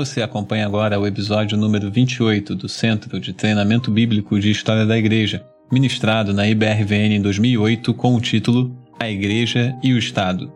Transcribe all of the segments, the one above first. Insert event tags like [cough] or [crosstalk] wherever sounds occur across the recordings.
Você acompanha agora o episódio número 28 do Centro de Treinamento Bíblico de História da Igreja, ministrado na IBRVN em 2008 com o título A Igreja e o Estado.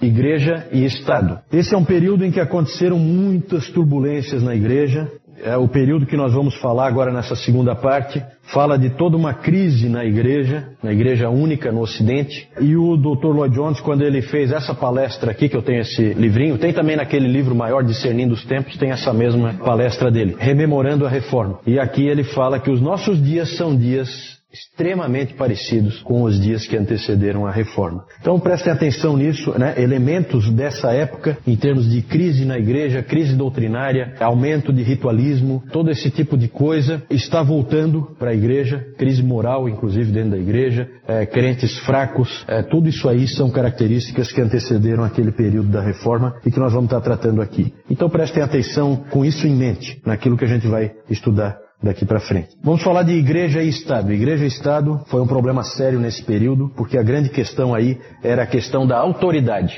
Igreja e Estado. Esse é um período em que aconteceram muitas turbulências na igreja, é o período que nós vamos falar agora nessa segunda parte, fala de toda uma crise na igreja, na igreja única no Ocidente. E o Dr. Lloyd Jones, quando ele fez essa palestra aqui, que eu tenho esse livrinho, tem também naquele livro maior, Discernindo os Tempos, tem essa mesma palestra dele, rememorando a reforma. E aqui ele fala que os nossos dias são dias extremamente parecidos com os dias que antecederam a reforma. Então prestem atenção nisso, né? elementos dessa época em termos de crise na igreja, crise doutrinária, aumento de ritualismo, todo esse tipo de coisa está voltando para a igreja, crise moral inclusive dentro da igreja, é, crentes fracos, é, tudo isso aí são características que antecederam aquele período da reforma e que nós vamos estar tratando aqui. Então prestem atenção com isso em mente naquilo que a gente vai estudar daqui para frente. Vamos falar de igreja e Estado. Igreja e Estado foi um problema sério nesse período, porque a grande questão aí era a questão da autoridade.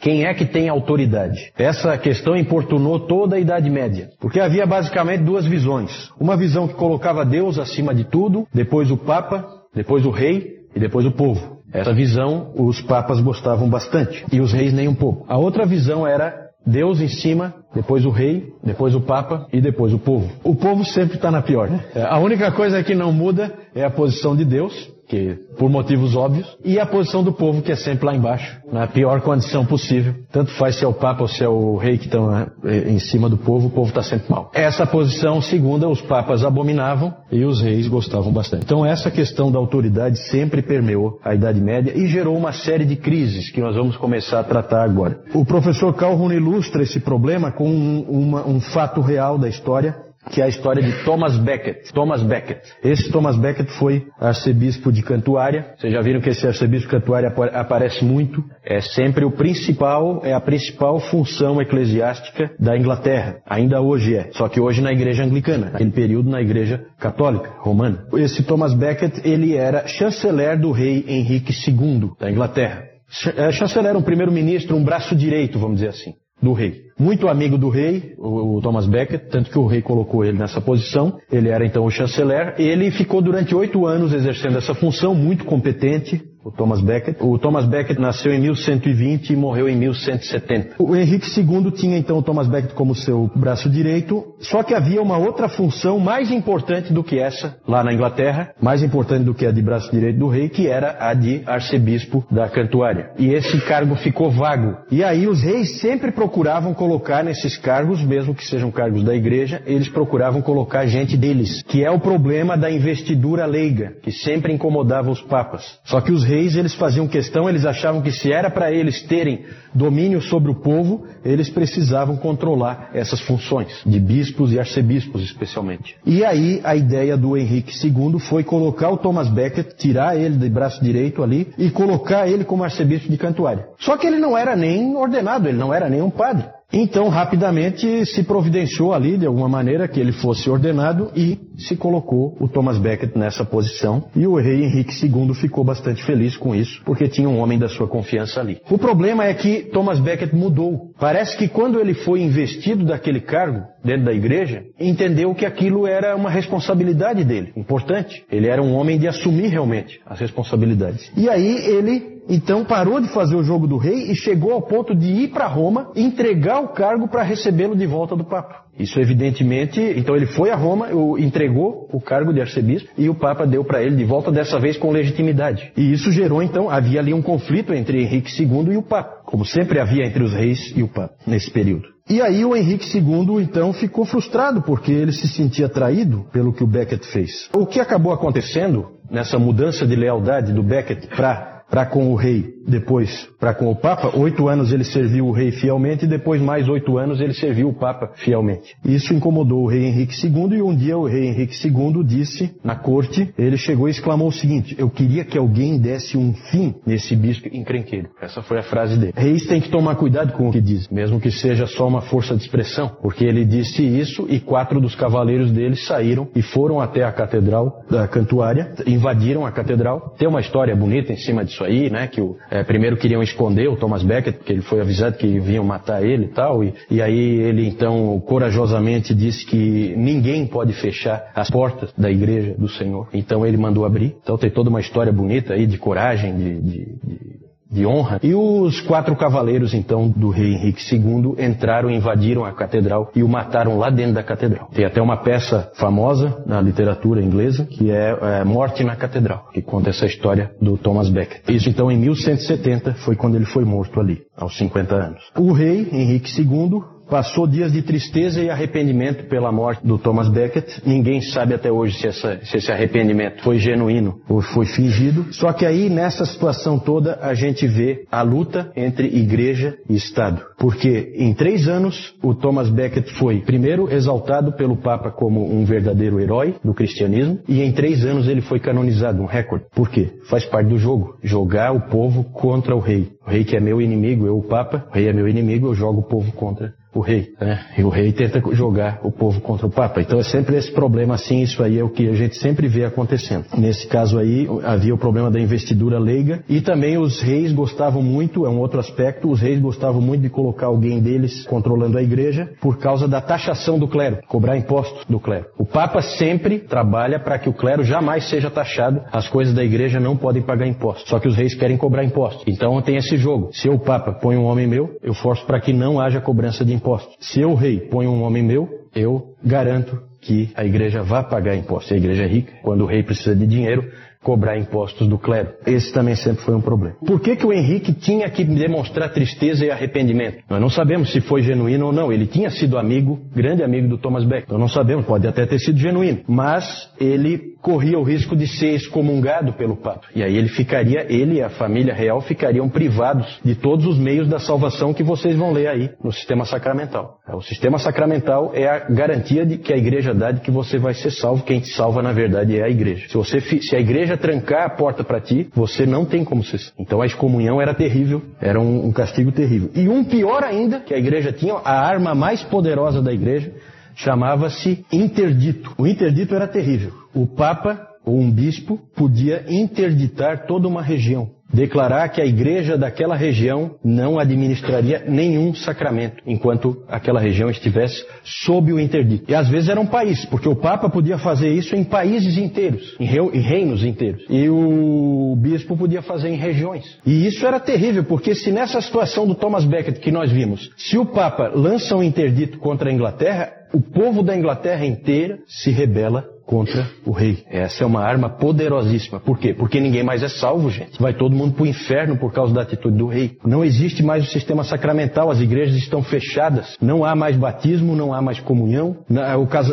Quem é que tem autoridade? Essa questão importunou toda a Idade Média, porque havia basicamente duas visões. Uma visão que colocava Deus acima de tudo, depois o Papa, depois o Rei e depois o povo. Essa visão os papas gostavam bastante e os reis nem um pouco. A outra visão era Deus em cima, depois o rei, depois o papa e depois o povo. O povo sempre está na pior. Né? A única coisa que não muda é a posição de Deus que por motivos óbvios, e a posição do povo que é sempre lá embaixo, na pior condição possível. Tanto faz se é o Papa ou se é o rei que estão né, em cima do povo, o povo está sempre mal. Essa posição segunda os papas abominavam e os reis gostavam bastante. Então essa questão da autoridade sempre permeou a Idade Média e gerou uma série de crises que nós vamos começar a tratar agora. O professor Calhoun ilustra esse problema com um, uma, um fato real da história que é a história de Thomas Becket. Thomas Becket. Esse Thomas Becket foi arcebispo de Cantuária. Vocês já viram que esse arcebispo de Cantuária aparece muito. É sempre o principal, é a principal função eclesiástica da Inglaterra. Ainda hoje é. Só que hoje na igreja anglicana. Naquele período na igreja católica, romana. Esse Thomas Becket, ele era chanceler do rei Henrique II da Inglaterra. É, chanceler um primeiro-ministro, um braço direito, vamos dizer assim, do rei muito amigo do rei, o, Thomas Becket, tanto que o rei colocou ele nessa posição. Ele era então o chanceler. Ele ficou durante oito anos exercendo essa função, muito competente, o Thomas Becket. O Thomas Becket nasceu em 1120 e morreu em 1170. O Henrique II tinha então o Thomas Becket como seu braço direito, só que havia uma outra função mais importante do que essa lá na Inglaterra, mais importante do que a de braço direito do rei, que era a de arcebispo da Cantuária. E esse cargo ficou vago. E aí os reis sempre procuravam colocar nesses cargos, mesmo que sejam cargos da igreja, eles procuravam colocar gente deles, que é o problema da investidura leiga, que sempre incomodava os papas. Só que os reis, eles faziam questão, eles achavam que se era para eles terem domínio sobre o povo, eles precisavam controlar essas funções, de bispos e arcebispos especialmente. E aí a ideia do Henrique II foi colocar o Thomas Becket, tirar ele de braço direito ali e colocar ele como arcebispo de Cantuária. Só que ele não era nem ordenado, ele não era nem um padre. Então, rapidamente se providenciou ali, de alguma maneira, que ele fosse ordenado e se colocou o Thomas Becket nessa posição. E o rei Henrique II ficou bastante feliz com isso, porque tinha um homem da sua confiança ali. O problema é que Thomas Becket mudou. Parece que quando ele foi investido daquele cargo dentro da igreja, entendeu que aquilo era uma responsabilidade dele, importante. Ele era um homem de assumir realmente as responsabilidades. E aí ele então parou de fazer o jogo do rei e chegou ao ponto de ir para Roma entregar o cargo para recebê-lo de volta do Papa. Isso evidentemente, então ele foi a Roma, entregou o cargo de arcebispo e o Papa deu para ele de volta dessa vez com legitimidade. E isso gerou então, havia ali um conflito entre Henrique II e o Papa, como sempre havia entre os reis e o Papa nesse período. E aí o Henrique II então ficou frustrado porque ele se sentia traído pelo que o Becket fez. O que acabou acontecendo nessa mudança de lealdade do Becket para com o rei depois para com o Papa, oito anos ele serviu o rei fielmente e depois mais oito anos ele serviu o Papa fielmente. Isso incomodou o rei Henrique II e um dia o rei Henrique II disse na corte, ele chegou e exclamou o seguinte: Eu queria que alguém desse um fim nesse bispo encrenqueiro. Essa foi a frase dele. Reis têm que tomar cuidado com o que diz, mesmo que seja só uma força de expressão, porque ele disse isso e quatro dos cavaleiros dele saíram e foram até a catedral da Cantuária, invadiram a catedral. Tem uma história bonita em cima disso aí, né? Que o, é, primeiro queriam esconder o Thomas Becket, porque ele foi avisado que vinham matar ele e tal, e, e aí ele então corajosamente disse que ninguém pode fechar as portas da igreja do Senhor. Então ele mandou abrir. Então tem toda uma história bonita aí de coragem, de, de, de de honra. E os quatro cavaleiros, então, do rei Henrique II entraram, invadiram a catedral e o mataram lá dentro da catedral. Tem até uma peça famosa na literatura inglesa que é, é Morte na Catedral, que conta essa história do Thomas Becket. Isso, então, em 1170 foi quando ele foi morto ali, aos 50 anos. O rei Henrique II passou dias de tristeza e arrependimento pela morte do Thomas Becket. Ninguém sabe até hoje se, essa, se, esse arrependimento foi genuíno ou foi fingido. Só que aí, nessa situação toda, a gente vê a luta entre igreja e Estado. Porque em três anos, o Thomas Becket foi, primeiro, exaltado pelo Papa como um verdadeiro herói do cristianismo, e em três anos ele foi canonizado, um recorde. Por quê? Faz parte do jogo. Jogar o povo contra o rei. O rei que é meu inimigo, eu o Papa. O rei é meu inimigo, eu jogo o povo contra o rei, né? E o rei tenta jogar o povo contra o Papa. Então é sempre esse problema assim, isso aí é o que a gente sempre vê acontecendo. Nesse caso aí, havia o problema da investidura leiga e também os reis gostavam muito, é um outro aspecto, os reis gostavam muito de colocar alguém deles controlando a igreja por causa da taxação do clero, cobrar impostos do clero. O Papa sempre trabalha para que o clero jamais seja taxado, as coisas da igreja não podem pagar impostos, só que os reis querem cobrar impostos. Então tem esse jogo. Se o Papa põe um homem meu, eu forço para que não haja cobrança de impostos impostos. Se eu, rei, ponho um homem meu, eu garanto que a igreja vai pagar impostos. A igreja é rica, quando o rei precisa de dinheiro, cobrar impostos do clero. Esse também sempre foi um problema. Por que, que o Henrique tinha que demonstrar tristeza e arrependimento? Nós não sabemos se foi genuíno ou não. Ele tinha sido amigo, grande amigo do Thomas Beck. Nós não sabemos, pode até ter sido genuíno. Mas ele corria o risco de ser excomungado pelo Papa. E aí ele ficaria, ele e a família real ficariam privados de todos os meios da salvação que vocês vão ler aí no sistema sacramental. O sistema sacramental é a garantia de que a igreja dá de que você vai ser salvo. Quem te salva, na verdade, é a igreja. Se, você, se a igreja trancar a porta para ti, você não tem como ser. Então a excomunhão era terrível, era um, um castigo terrível. E um pior ainda, que a igreja tinha, a arma mais poderosa da igreja, chamava-se interdito. O interdito era terrível. O Papa ou um bispo podia interditar toda uma região declarar que a igreja daquela região não administraria nenhum sacramento enquanto aquela região estivesse sob o interdito. E às vezes era um país, porque o Papa podia fazer isso em países inteiros, em reinos inteiros. E o bispo podia fazer em regiões. E isso era terrível, porque se nessa situação do Thomas Becket que nós vimos, se o Papa lança um interdito contra a Inglaterra, o povo da Inglaterra inteira se rebela contra o rei. Essa é uma arma poderosíssima. Por quê? Porque ninguém mais é salvo, gente. Vai todo mundo para o inferno por causa da atitude do rei. Não existe mais o sistema sacramental, as igrejas estão fechadas, não há mais batismo, não há mais comunhão,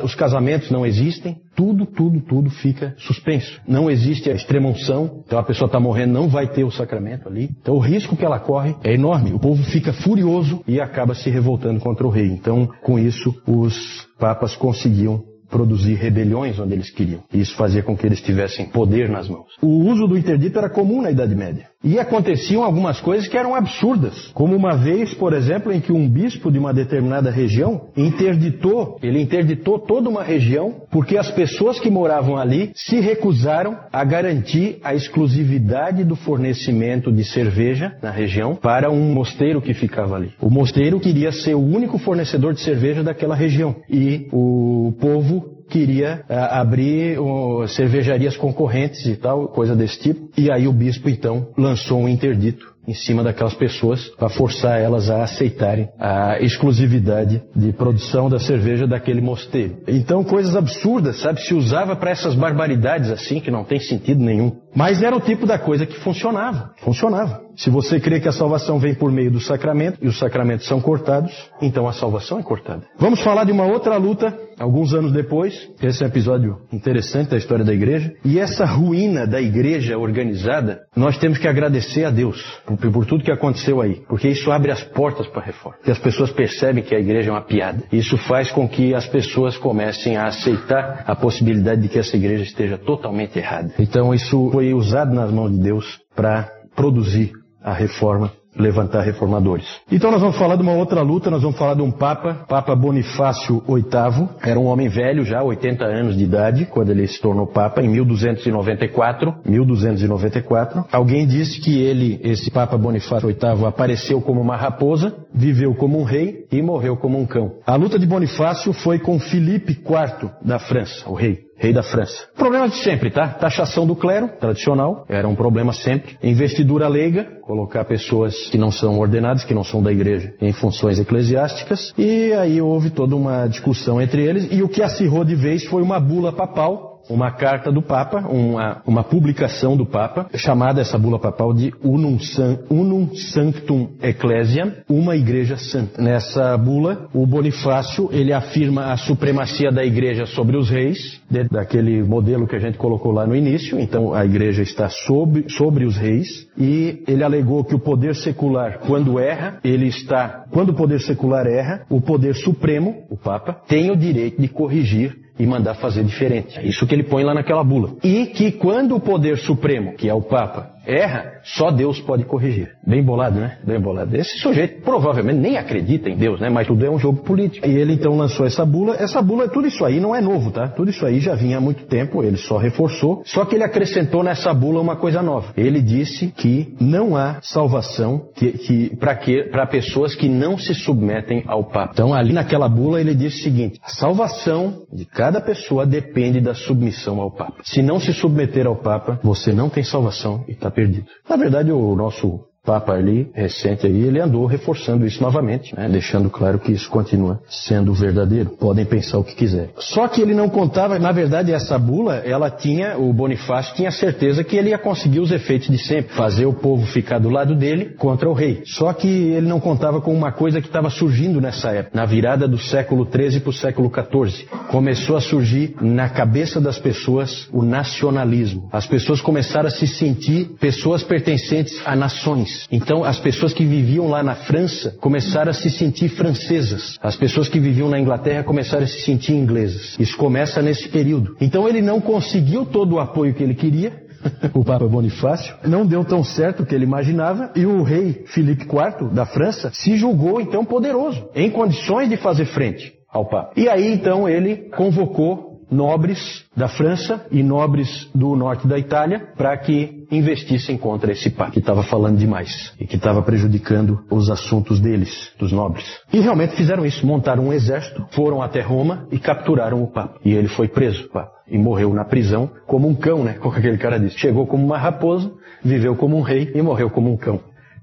os casamentos não existem. Tudo, tudo, tudo fica suspenso. Não existe a extremunção, então a pessoa está morrendo, não vai ter o sacramento ali. Então o risco que ela corre é enorme. O povo fica furioso e acaba se revoltando contra o rei. Então, com isso, os papas conseguiam produzir rebeliões onde eles queriam. Isso fazia com que eles tivessem poder nas mãos. O uso do interdito era comum na Idade Média. E aconteciam algumas coisas que eram absurdas. Como uma vez, por exemplo, em que um bispo de uma determinada região interditou, ele interditou toda uma região porque as pessoas que moravam ali se recusaram a garantir a exclusividade do fornecimento de cerveja na região para um mosteiro que ficava ali. O mosteiro queria ser o único fornecedor de cerveja daquela região. E o povo eu queria uh, abrir uh, cervejarias concorrentes e tal, coisa desse tipo. E aí o bispo então lançou um interdito em cima daquelas pessoas para forçar elas a aceitarem a exclusividade de produção da cerveja daquele mosteiro. Então coisas absurdas, sabe, se usava para essas barbaridades assim que não tem sentido nenhum. Mas era o tipo da coisa que funcionava, funcionava. Se você crê que a salvação vem por meio do sacramento e os sacramentos são cortados, então a salvação é cortada. Vamos falar de uma outra luta, alguns anos depois. Esse é um episódio interessante da história da igreja. E essa ruína da igreja organizada, nós temos que agradecer a Deus por tudo que aconteceu aí, porque isso abre as portas para a reforma. Que as pessoas percebem que a igreja é uma piada. Isso faz com que as pessoas comecem a aceitar a possibilidade de que essa igreja esteja totalmente errada. Então isso foi usado nas mãos de Deus para produzir a reforma levantar reformadores. Então nós vamos falar de uma outra luta, nós vamos falar de um Papa, Papa Bonifácio VIII, era um homem velho já, 80 anos de idade, quando ele se tornou Papa, em 1294, 1294. Alguém disse que ele, esse Papa Bonifácio VIII, apareceu como uma raposa, viveu como um rei e morreu como um cão. A luta de Bonifácio foi com Filipe IV da França, o rei rei da França. Problema de sempre, tá? Taxação do clero, tradicional, era um problema sempre. Investidura leiga, colocar pessoas que não são ordenadas, que não são da igreja, em funções eclesiásticas. E aí houve toda uma discussão entre eles. E o que acirrou de vez foi uma bula papal uma carta do Papa, uma, uma publicação do Papa, chamada essa bula papal de Unum, San, Unum Sanctum Ecclesiam, uma igreja santa. Nessa bula, o Bonifácio, ele afirma a supremacia da igreja sobre os reis, daquele modelo que a gente colocou lá no início, então a igreja está sobre, sobre os reis, e ele alegou que o poder secular, quando erra, ele está, quando o poder secular erra, o poder supremo, o Papa, tem o direito de corrigir e mandar fazer diferente. É isso que ele põe lá naquela bula. E que quando o poder supremo, que é o Papa, erra, só Deus pode corrigir. Bem bolado, né? Bem bolado. Esse sujeito provavelmente nem acredita em Deus, né? Mas tudo é um jogo político. E ele então lançou essa bula. Essa bula, tudo isso aí não é novo, tá? Tudo isso aí já vinha há muito tempo, ele só reforçou. Só que ele acrescentou nessa bula uma coisa nova. Ele disse que não há salvação que, que para pessoas que não se submetem ao Papa. Então ali naquela bula ele disse o seguinte: a salvação de cada pessoa depende da submissão ao Papa. Se não se submeter ao Papa, você não tem salvação e está perdido. Na verdade, o nosso Papa ali, recente aí, ele andou reforçando isso novamente, né? deixando claro que isso continua sendo verdadeiro. Podem pensar o que quiser. Só que ele não contava, na verdade, essa bula, ela tinha, o Bonifácio tinha certeza que ele ia conseguir os efeitos de sempre, fazer o povo ficar do lado dele contra o rei. Só que ele não contava com uma coisa que estava surgindo nessa época, na virada do século XIII para o século XIV. Começou a surgir na cabeça das pessoas o nacionalismo. As pessoas começaram a se sentir pessoas pertencentes a nações. Então, as pessoas que viviam lá na França começaram a se sentir francesas. As pessoas que viviam na Inglaterra começaram a se sentir inglesas. Isso começa nesse período. Então, ele não conseguiu todo o apoio que ele queria, [laughs] o Papa Bonifácio, não deu tão certo o que ele imaginava e o rei Filipe IV da França se julgou então poderoso, em condições de fazer frente ao Papa. E aí então ele convocou nobres da França e nobres do norte da Itália para que investissem contra esse papa que estava falando demais e que estava prejudicando os assuntos deles, dos nobres. E realmente fizeram isso, montaram um exército, foram até Roma e capturaram o papa. E ele foi preso, o papa, e morreu na prisão como um cão, né? [laughs] Como aquele cara disse. Chegou como uma raposa, viveu como um rei e morreu como um cão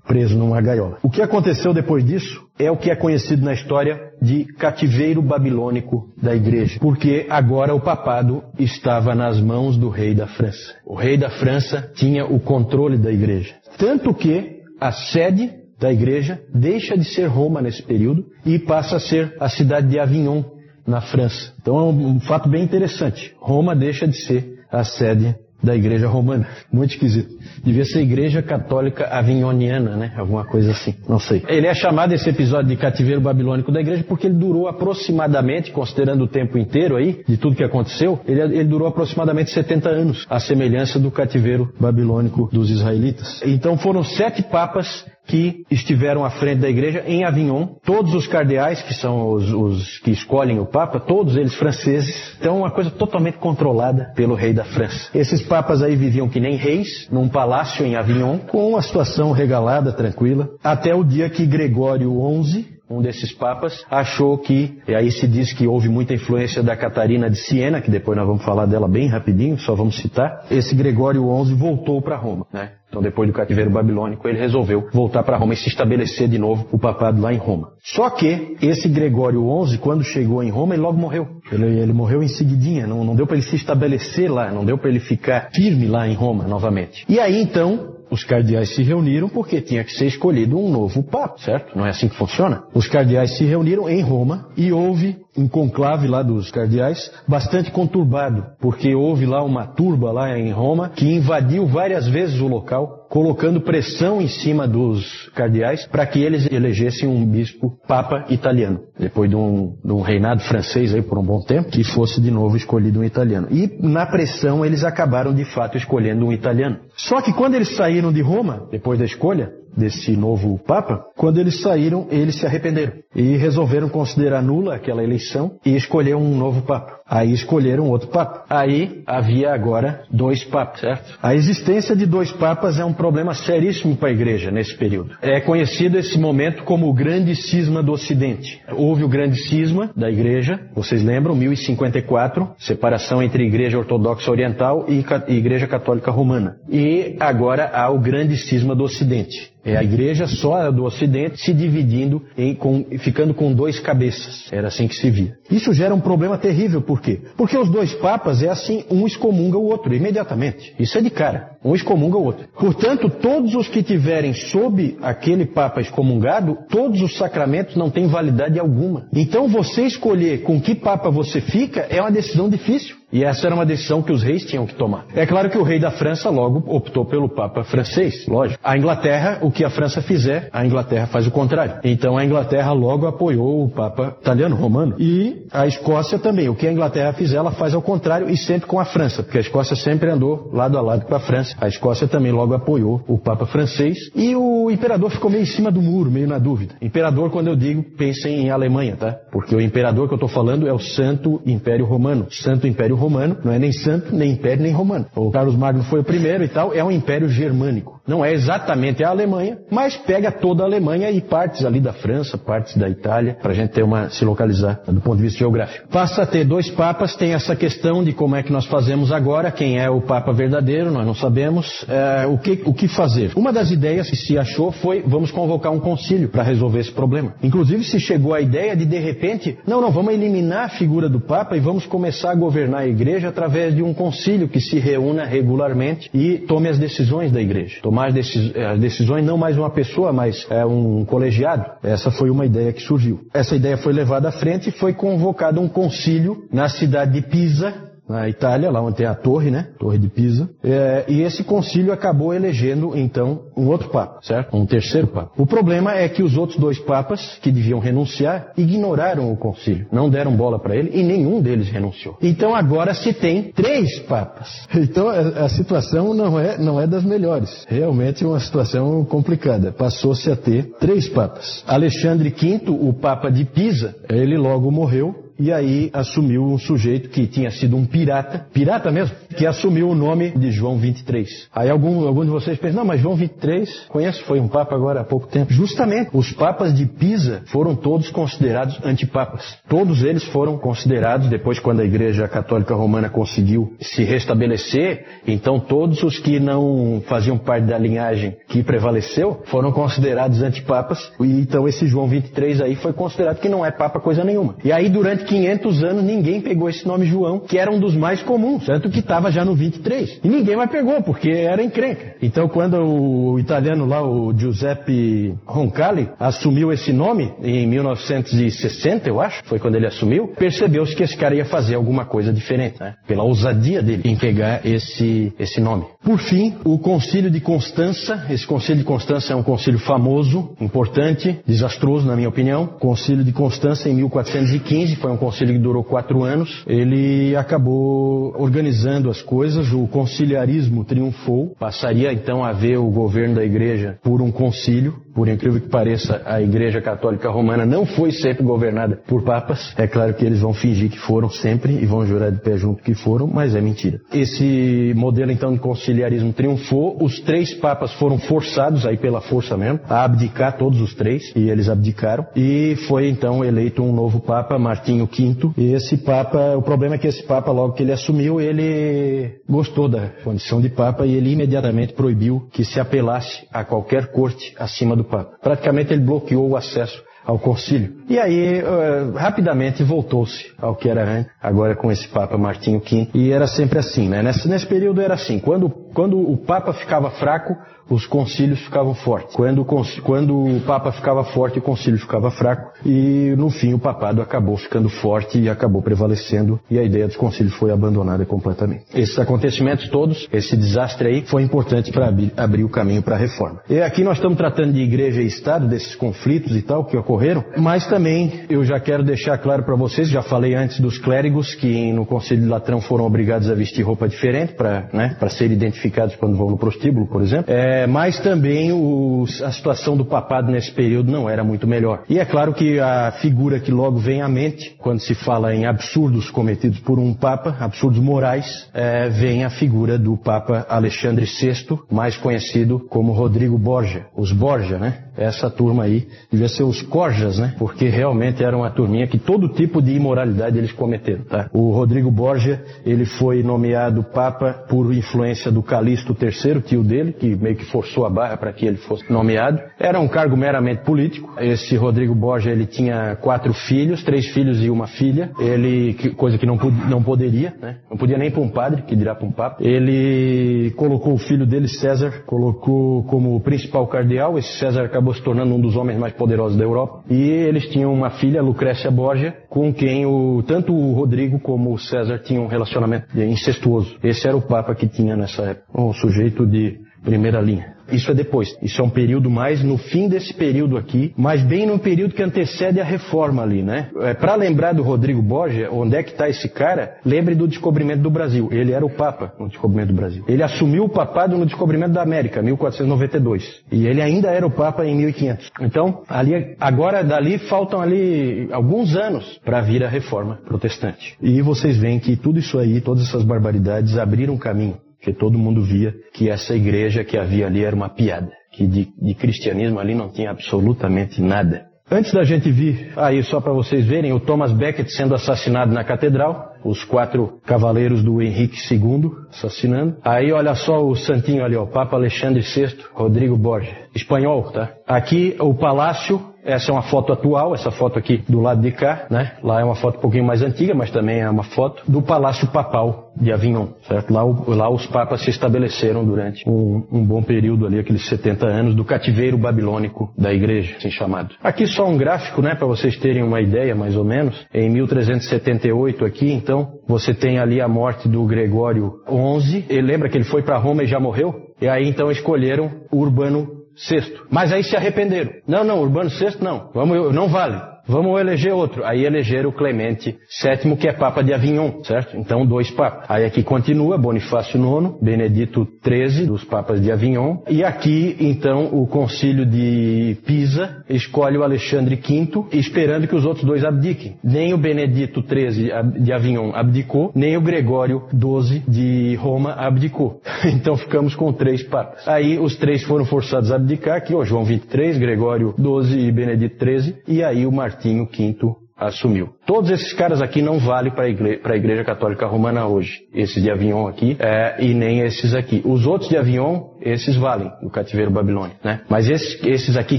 preso numa gaiola. O que aconteceu depois disso é o que é conhecido na história de cativeiro babilônico da igreja, porque agora o papado estava nas mãos do rei da França. O rei da França tinha o controle da igreja. Tanto que a sede da igreja deixa de ser Roma nesse período e passa a ser a cidade de Avignon, na França. Então é um, fato bem interessante. Roma deixa de ser a sede da igreja romana. Muito esquisito. Devia ser igreja católica avignoniana, né? Alguma coisa assim. Não sei. Ele é chamado esse episódio de cativeiro babilônico da igreja porque ele durou aproximadamente, considerando o tempo inteiro aí, de tudo que aconteceu, ele, ele durou aproximadamente 70 anos, a semelhança do cativeiro babilônico dos israelitas. Então foram sete papas que estiveram à frente da igreja em Avignon. Todos os cardeais, que são os, os, que escolhem o Papa, todos eles franceses. Então, uma coisa totalmente controlada pelo rei da França. Esses papas aí viviam que nem reis, num palácio em Avignon, com uma situação regalada, tranquila, até o dia que Gregório XI, um desses papas, achou que, e aí se diz que houve muita influência da Catarina de Siena, que depois nós vamos falar dela bem rapidinho, só vamos citar, esse Gregório XI voltou para Roma, né? Então, depois do cativeiro babilônico, ele resolveu voltar para Roma e se estabelecer de novo o papado lá em Roma. Só que esse Gregório XI, quando chegou em Roma, ele logo morreu. Ele, ele morreu em seguidinha, não, não deu para ele se estabelecer lá, não deu para ele ficar firme lá em Roma novamente. E aí então os cardeais se reuniram porque tinha que ser escolhido um novo papa, certo? Não é assim que funciona? Os cardeais se reuniram em Roma e houve um conclave lá dos cardeais bastante conturbado, porque houve lá uma turba lá em Roma que invadiu várias vezes o local colocando pressão em cima dos cardeais para que eles elegessem um bispo papa italiano, depois de um, de um, reinado francês aí por um bom tempo, que fosse de novo escolhido um italiano. E na pressão eles acabaram de fato escolhendo um italiano. Só que quando eles saíram de Roma, depois da escolha, desse novo Papa, quando eles saíram, eles se arrependeram e resolveram considerar nula aquela eleição e escolher um novo Papa. Aí escolheram outro Papa. Aí havia agora dois Papas, certo? A existência de dois Papas é um problema seríssimo para a Igreja nesse período. É conhecido esse momento como o Grande Cisma do Ocidente. Houve o Grande Cisma da Igreja, vocês lembram, 1054, separação entre Igreja Ortodoxa Oriental e Igreja Católica Romana. E agora há o Grande Cisma do Ocidente. É a igreja só do Ocidente se dividindo, em, com, ficando com dois cabeças. Era assim que se via. Isso gera um problema terrível, por quê? Porque os dois papas é assim, um excomunga o outro, imediatamente. Isso é de cara. Um excomunga o outro. Portanto, todos os que tiverem sob aquele papa excomungado, todos os sacramentos não têm validade alguma. Então, você escolher com que papa você fica é uma decisão difícil. E essa era uma decisão que os reis tinham que tomar. É claro que o rei da França logo optou pelo Papa francês, lógico. A Inglaterra, o que a França fizer, a Inglaterra faz o contrário. Então a Inglaterra logo apoiou o Papa italiano, romano. E a Escócia também. O que a Inglaterra fizer, ela faz ao contrário e sempre com a França, porque a Escócia sempre andou lado a lado com a França. A Escócia também logo apoiou o Papa francês. E o imperador ficou meio em cima do muro, meio na dúvida. Imperador, quando eu digo, pensem em Alemanha, tá? Porque o imperador que eu estou falando é o Santo Império Romano. Santo Império Romano, não é nem santo, nem império, nem romano. O Carlos Magno foi o primeiro e tal, é um império germânico. Não é exatamente a Alemanha, mas pega toda a Alemanha e partes ali da França, partes da Itália, para a gente ter uma, se localizar do ponto de vista geográfico. Passa a ter dois papas, tem essa questão de como é que nós fazemos agora, quem é o papa verdadeiro, nós não sabemos, é, o, que, o que fazer. Uma das ideias que se achou foi, vamos convocar um concílio para resolver esse problema. Inclusive se chegou a ideia de, de repente, não, não, vamos eliminar a figura do papa e vamos começar a governar a igreja através de um concílio que se reúna regularmente e tome as decisões da igreja tomar as decisões não mais uma pessoa, mas é um colegiado. Essa foi uma ideia que surgiu. Essa ideia foi levada à frente e foi convocado um concílio na cidade de Pisa, na Itália, lá onde tem a torre, né? Torre de Pisa. É, e esse concílio acabou elegendo, então, um outro papa, certo? Um terceiro papa. O problema é que os outros dois papas, que deviam renunciar, ignoraram o concílio. Não deram bola para ele e nenhum deles renunciou. Então agora se tem três papas. [laughs] Então a, a situação não é, não é das melhores. Realmente é uma situação complicada. Passou-se a ter três papas. Alexandre V, o papa de Pisa, ele logo morreu e aí assumiu um sujeito que tinha sido um pirata, pirata mesmo, que assumiu o nome de João 23. Aí algum, algum de vocês pensa, não, mas João 23, conheço, foi um papa agora há pouco tempo. Justamente, os papas de Pisa foram todos considerados antipapas. Todos eles foram considerados, depois quando a Igreja Católica Romana conseguiu se restabelecer, então todos os que não faziam parte da linhagem que prevaleceu foram considerados antipapas. E então esse João 23 aí foi considerado que não é papa coisa nenhuma. E aí durante 500 anos ninguém pegou esse nome João, que era um dos mais comuns, tanto que estava já no 23. E ninguém mais pegou, porque era encrenca. Então quando o italiano lá, o Giuseppe Roncalli, assumiu esse nome, em 1960, eu acho, foi quando ele assumiu, percebeu-se que esse cara ia fazer alguma coisa diferente, né? Pela ousadia dele em pegar esse, esse nome. Por fim, o Concílio de Constança, esse Concílio de Constança é um concílio famoso, importante, desastroso na minha opinião. Concílio de Constança em 1415 foi um um concílio que durou quatro anos. Ele acabou organizando as coisas, o conciliarismo triunfou, passaria então a ver o governo da igreja por um concílio. Por incrível que pareça, a Igreja Católica Romana não foi sempre governada por papas. É claro que eles vão fingir que foram sempre e vão jurar de pé junto que foram, mas é mentira. Esse modelo então de conciliarismo triunfou. Os três papas foram forçados aí pela força mesmo a abdicar todos os três e eles abdicaram e foi então eleito um novo papa, Martinho V. E esse papa, o problema é que esse papa logo que ele assumiu, ele gostou da condição de papa e ele imediatamente proibiu que se apelasse a qualquer corte acima do Papa. Praticamente ele bloqueou o acesso ao concílio. E aí, uh, rapidamente voltou-se ao que era agora com esse Papa Martinho V. E era sempre assim, né? Nesse, nesse período era assim, quando Quando o Papa ficava fraco, os concílios ficavam fortes. Quando, quando o Papa ficava forte, o concílio ficava fraco. E no fim o papado acabou ficando forte e acabou prevalecendo. E a ideia dos concílios foi abandonada completamente. Esses acontecimentos todos, esse desastre aí, foi importante para abrir, abrir o caminho para a reforma. E aqui nós estamos tratando de igreja e Estado, desses conflitos e tal que ocorreram. Mas também eu já quero deixar claro para vocês, já falei antes dos clérigos que no Concílio de Latrão foram obrigados a vestir roupa diferente para né, ser identificados quando vão no prostíbulo, por exemplo. É, mas também o, a situação do papado nesse período não era muito melhor. E é claro que a figura que logo vem à mente, quando se fala em absurdos cometidos por um papa, absurdos morais, é, vem a figura do papa Alexandre VI, mais conhecido como Rodrigo Borgia. Os Borgia, né? Essa turma aí devia ser os Corjas, né? Porque realmente era uma turminha que todo tipo de imoralidade eles cometeram, tá? O Rodrigo Borgia, ele foi nomeado papa por influência do Calixto III, tio dele, que meio que forçou a barra para que ele fosse nomeado. Era um cargo meramente político. Esse Rodrigo Borja, ele tinha quatro filhos, três filhos e uma filha. Ele, coisa que não, não poderia, né? Não podia nem para um padre, que dirá para um papa. Ele colocou o filho dele, César, colocou como principal cardeal. Esse César acabou se tornando um dos homens mais poderosos da Europa. E eles tinham uma filha, Lucrécia Borja, com quem o, tanto o Rodrigo como o César tinham um relacionamento incestuoso. Esse era o papa que tinha nessa época. Um sujeito de primeira linha. Isso é depois. Isso é um período mais no fim desse período aqui, mas bem no período que antecede a reforma ali, né? É, Para lembrar do Rodrigo Borgia, onde é que está esse cara? Lembre do descobrimento do Brasil. Ele era o Papa no descobrimento do Brasil. Ele assumiu o papado no descobrimento da América, 1492. E ele ainda era o Papa em 1500. Então, ali, agora dali faltam ali alguns anos para vir a reforma protestante. E vocês veem que tudo isso aí, todas essas barbaridades abriram caminho porque todo mundo via que essa igreja que havia ali era uma piada, que de, de cristianismo ali não tinha absolutamente nada. Antes da gente vir aí, só para vocês verem, o Thomas Becket sendo assassinado na catedral, os quatro cavaleiros do Henrique II assassinando. Aí olha só o santinho ali, o Papa Alexandre VI, Rodrigo Borges, espanhol, tá? Aqui o palácio essa é uma foto atual, essa foto aqui do lado de cá, né? Lá é uma foto um pouquinho mais antiga, mas também é uma foto do Palácio Papal de Avignon, certo? Lá, lá os papas se estabeleceram durante um, um, bom período ali, aqueles 70 anos do cativeiro babilônico da igreja, assim chamado. Aqui só um gráfico, né, para vocês terem uma ideia mais ou menos. Em 1378 aqui, então, você tem ali a morte do Gregório XI. Ele lembra que ele foi para Roma e já morreu? E aí então escolheram Urbano Sexto. Mas aí se arrependeram. Não, não, Urbano Sexto não. Vamos, não vale. Vamos eleger outro. Aí elegeram o Clemente VII, que é Papa de Avignon, certo? Então, dois papas. Aí aqui continua Bonifácio IX, Benedito XIII, dos papas de Avignon. E aqui, então, o concílio de Pisa escolhe o Alexandre V, esperando que os outros dois abdiquem. Nem o Benedito XIII de Avignon abdicou, nem o Gregório XII de Roma abdicou. [laughs] Então ficamos com três papas. Aí os três foram forçados a abdicar, aqui, ó, João XXIII, Gregório XII e Benedito XIII. E aí o Martim Martinho V assumiu. Todos esses caras aqui não valem para a igreja, Católica Romana hoje. Esses de Avignon aqui é, e nem esses aqui. Os outros de Avignon, esses valem no cativeiro babilônico, né? Mas esses, esses aqui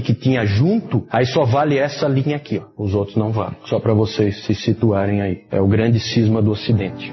que tinha junto, aí só vale essa linha aqui, ó. Os outros não valem. Só para vocês se situarem aí. É o grande cisma do Ocidente.